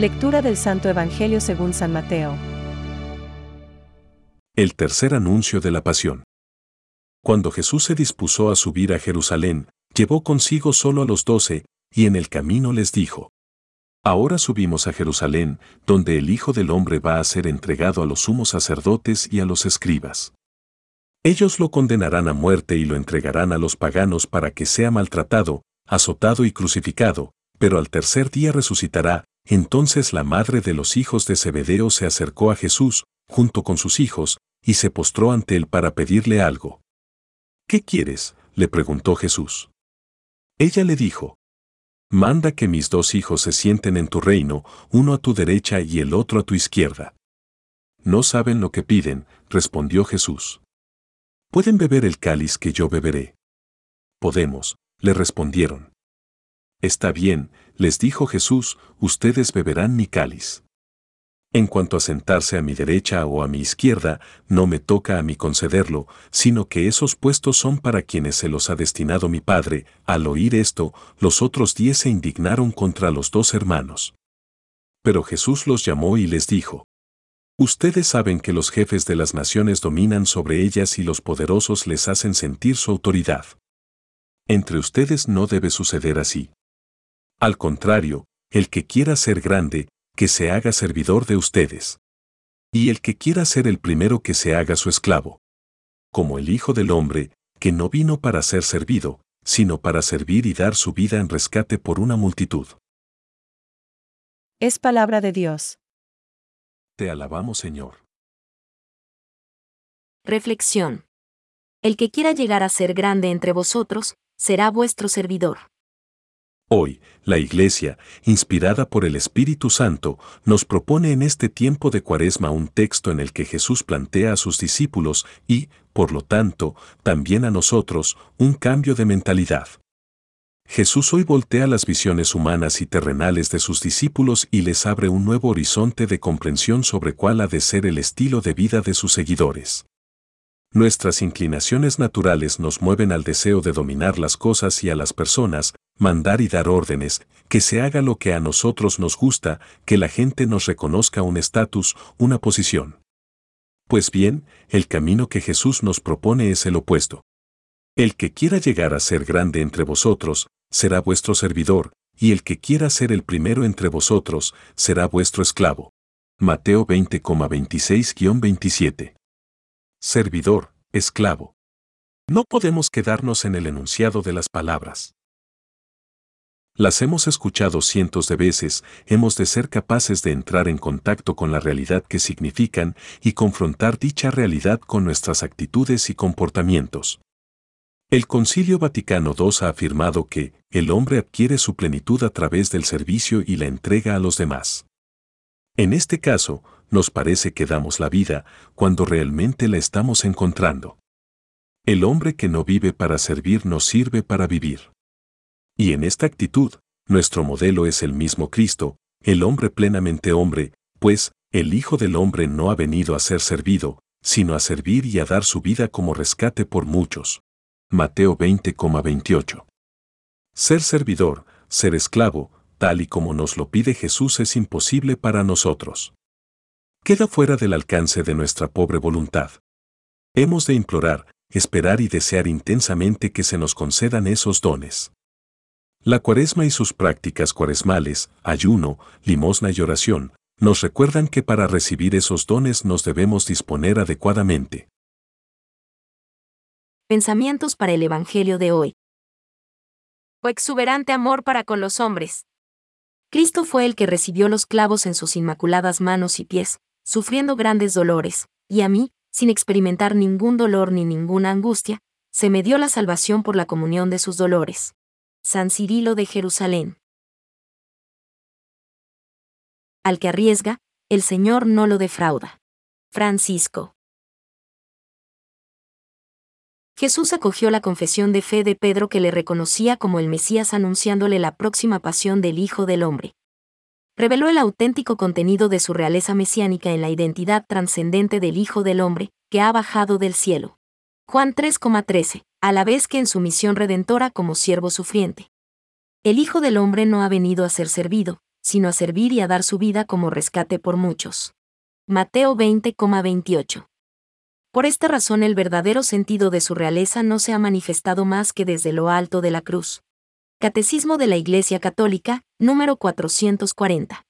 Lectura del Santo Evangelio según San Mateo. El tercer anuncio de la pasión. Cuando Jesús se dispuso a subir a Jerusalén, llevó consigo solo a los doce, y en el camino les dijo, Ahora subimos a Jerusalén, donde el Hijo del Hombre va a ser entregado a los sumos sacerdotes y a los escribas. Ellos lo condenarán a muerte y lo entregarán a los paganos para que sea maltratado, azotado y crucificado, pero al tercer día resucitará. Entonces la madre de los hijos de Zebedeo se acercó a Jesús, junto con sus hijos, y se postró ante él para pedirle algo. ¿Qué quieres? le preguntó Jesús. Ella le dijo, Manda que mis dos hijos se sienten en tu reino, uno a tu derecha y el otro a tu izquierda. No saben lo que piden, respondió Jesús. ¿Pueden beber el cáliz que yo beberé? Podemos, le respondieron. Está bien, les dijo Jesús, ustedes beberán mi cáliz. En cuanto a sentarse a mi derecha o a mi izquierda, no me toca a mí concederlo, sino que esos puestos son para quienes se los ha destinado mi Padre. Al oír esto, los otros diez se indignaron contra los dos hermanos. Pero Jesús los llamó y les dijo, Ustedes saben que los jefes de las naciones dominan sobre ellas y los poderosos les hacen sentir su autoridad. Entre ustedes no debe suceder así. Al contrario, el que quiera ser grande, que se haga servidor de ustedes. Y el que quiera ser el primero que se haga su esclavo. Como el Hijo del Hombre, que no vino para ser servido, sino para servir y dar su vida en rescate por una multitud. Es palabra de Dios. Te alabamos, Señor. Reflexión. El que quiera llegar a ser grande entre vosotros, será vuestro servidor. Hoy, la Iglesia, inspirada por el Espíritu Santo, nos propone en este tiempo de Cuaresma un texto en el que Jesús plantea a sus discípulos y, por lo tanto, también a nosotros, un cambio de mentalidad. Jesús hoy voltea las visiones humanas y terrenales de sus discípulos y les abre un nuevo horizonte de comprensión sobre cuál ha de ser el estilo de vida de sus seguidores. Nuestras inclinaciones naturales nos mueven al deseo de dominar las cosas y a las personas, mandar y dar órdenes, que se haga lo que a nosotros nos gusta, que la gente nos reconozca un estatus, una posición. Pues bien, el camino que Jesús nos propone es el opuesto. El que quiera llegar a ser grande entre vosotros, será vuestro servidor, y el que quiera ser el primero entre vosotros, será vuestro esclavo. Mateo 20,26-27. Servidor, esclavo. No podemos quedarnos en el enunciado de las palabras. Las hemos escuchado cientos de veces, hemos de ser capaces de entrar en contacto con la realidad que significan y confrontar dicha realidad con nuestras actitudes y comportamientos. El Concilio Vaticano II ha afirmado que el hombre adquiere su plenitud a través del servicio y la entrega a los demás. En este caso, nos parece que damos la vida cuando realmente la estamos encontrando. El hombre que no vive para servir no sirve para vivir. Y en esta actitud, nuestro modelo es el mismo Cristo, el hombre plenamente hombre, pues, el Hijo del Hombre no ha venido a ser servido, sino a servir y a dar su vida como rescate por muchos. Mateo 20,28. Ser servidor, ser esclavo, tal y como nos lo pide Jesús es imposible para nosotros. Queda fuera del alcance de nuestra pobre voluntad. Hemos de implorar, esperar y desear intensamente que se nos concedan esos dones. La cuaresma y sus prácticas cuaresmales, ayuno, limosna y oración, nos recuerdan que para recibir esos dones nos debemos disponer adecuadamente. Pensamientos para el Evangelio de hoy. O exuberante amor para con los hombres. Cristo fue el que recibió los clavos en sus inmaculadas manos y pies, sufriendo grandes dolores, y a mí, sin experimentar ningún dolor ni ninguna angustia, se me dio la salvación por la comunión de sus dolores. San Cirilo de Jerusalén. Al que arriesga, el Señor no lo defrauda. Francisco. Jesús acogió la confesión de fe de Pedro que le reconocía como el Mesías anunciándole la próxima pasión del Hijo del Hombre. Reveló el auténtico contenido de su realeza mesiánica en la identidad trascendente del Hijo del Hombre, que ha bajado del cielo. Juan 3,13 a la vez que en su misión redentora como siervo sufriente. El Hijo del Hombre no ha venido a ser servido, sino a servir y a dar su vida como rescate por muchos. Mateo 20,28. Por esta razón el verdadero sentido de su realeza no se ha manifestado más que desde lo alto de la cruz. Catecismo de la Iglesia Católica, número 440.